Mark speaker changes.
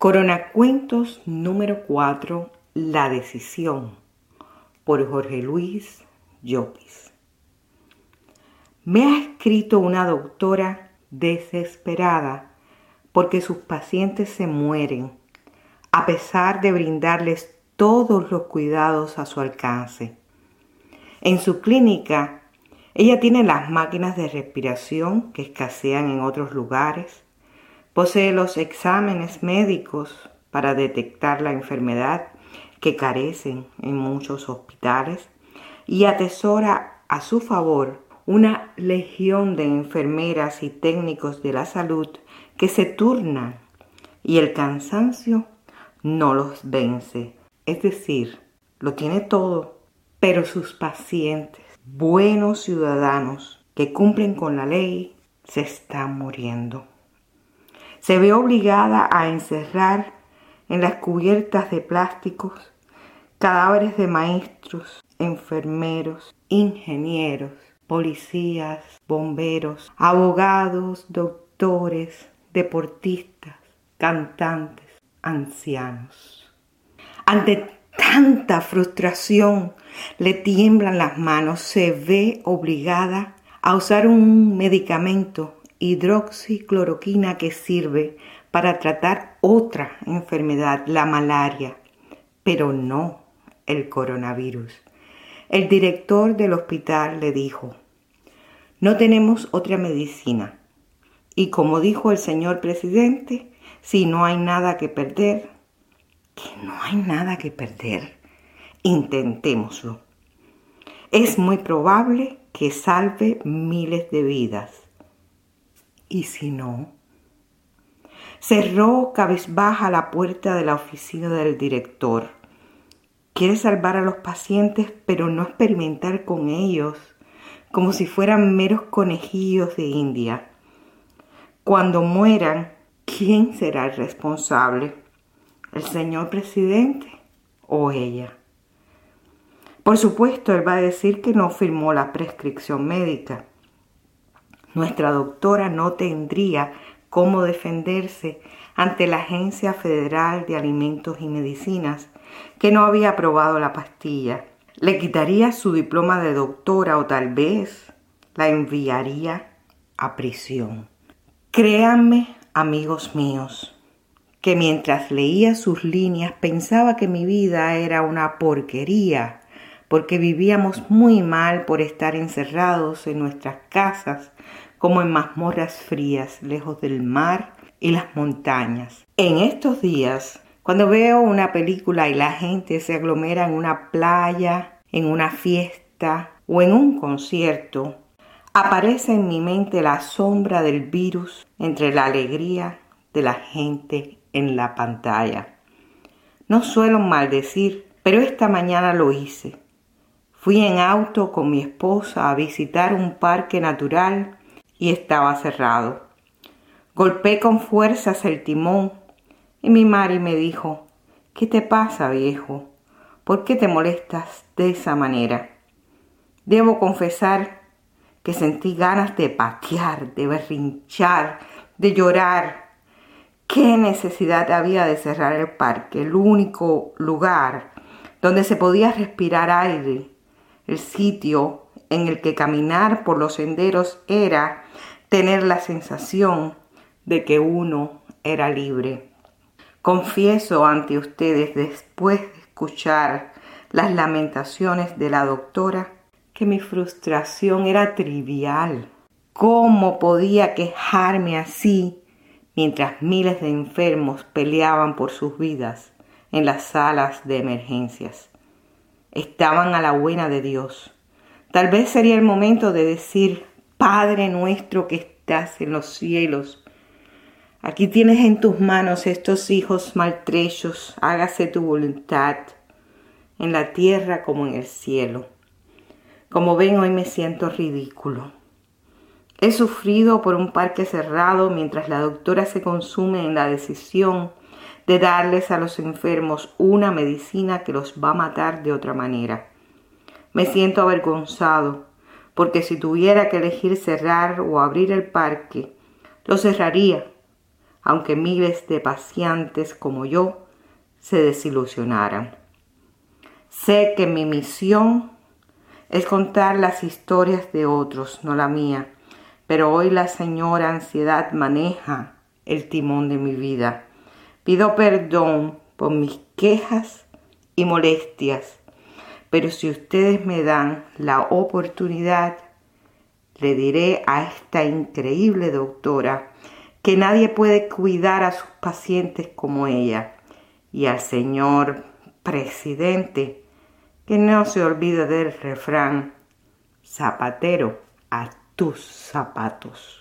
Speaker 1: Coronacuentos número 4, La decisión, por Jorge Luis Llopis. Me ha escrito una doctora desesperada porque sus pacientes se mueren, a pesar de brindarles todos los cuidados a su alcance. En su clínica, ella tiene las máquinas de respiración que escasean en otros lugares, Posee los exámenes médicos para detectar la enfermedad que carecen en muchos hospitales y atesora a su favor una legión de enfermeras y técnicos de la salud que se turnan y el cansancio no los vence. Es decir, lo tiene todo, pero sus pacientes, buenos ciudadanos que cumplen con la ley, se están muriendo se ve obligada a encerrar en las cubiertas de plásticos cadáveres de maestros, enfermeros, ingenieros, policías, bomberos, abogados, doctores, deportistas, cantantes, ancianos. Ante tanta frustración le tiemblan las manos, se ve obligada a usar un medicamento hidroxicloroquina que sirve para tratar otra enfermedad, la malaria, pero no el coronavirus. El director del hospital le dijo, no tenemos otra medicina. Y como dijo el señor presidente, si no hay nada que perder, que no hay nada que perder, intentémoslo. Es muy probable que salve miles de vidas. ¿Y si no? Cerró cabizbaja la puerta de la oficina del director. Quiere salvar a los pacientes, pero no experimentar con ellos como si fueran meros conejillos de India. Cuando mueran, ¿quién será el responsable? ¿El señor presidente o ella? Por supuesto, él va a decir que no firmó la prescripción médica nuestra doctora no tendría cómo defenderse ante la Agencia Federal de Alimentos y Medicinas, que no había aprobado la pastilla. Le quitaría su diploma de doctora o tal vez la enviaría a prisión. Créanme, amigos míos, que mientras leía sus líneas pensaba que mi vida era una porquería, porque vivíamos muy mal por estar encerrados en nuestras casas como en mazmorras frías, lejos del mar y las montañas. En estos días, cuando veo una película y la gente se aglomera en una playa, en una fiesta o en un concierto, aparece en mi mente la sombra del virus entre la alegría de la gente en la pantalla. No suelo maldecir, pero esta mañana lo hice. Fui en auto con mi esposa a visitar un parque natural y estaba cerrado. Golpeé con fuerzas el timón y mi madre me dijo, ¿qué te pasa, viejo? ¿Por qué te molestas de esa manera? Debo confesar que sentí ganas de patear, de berrinchar, de llorar. ¿Qué necesidad había de cerrar el parque, el único lugar donde se podía respirar aire, el sitio en el que caminar por los senderos era tener la sensación de que uno era libre. Confieso ante ustedes, después de escuchar las lamentaciones de la doctora, que mi frustración era trivial. ¿Cómo podía quejarme así mientras miles de enfermos peleaban por sus vidas en las salas de emergencias? Estaban a la buena de Dios. Tal vez sería el momento de decir, Padre nuestro que estás en los cielos, aquí tienes en tus manos estos hijos maltrechos, hágase tu voluntad, en la tierra como en el cielo. Como ven, hoy me siento ridículo. He sufrido por un parque cerrado mientras la doctora se consume en la decisión de darles a los enfermos una medicina que los va a matar de otra manera. Me siento avergonzado porque si tuviera que elegir cerrar o abrir el parque, lo cerraría, aunque miles de pacientes como yo se desilusionaran. Sé que mi misión es contar las historias de otros, no la mía, pero hoy la señora ansiedad maneja el timón de mi vida. Pido perdón por mis quejas y molestias, pero si ustedes me dan la oportunidad, le diré a esta increíble doctora que nadie puede cuidar a sus pacientes como ella y al señor presidente que no se olvide del refrán zapatero a tus zapatos.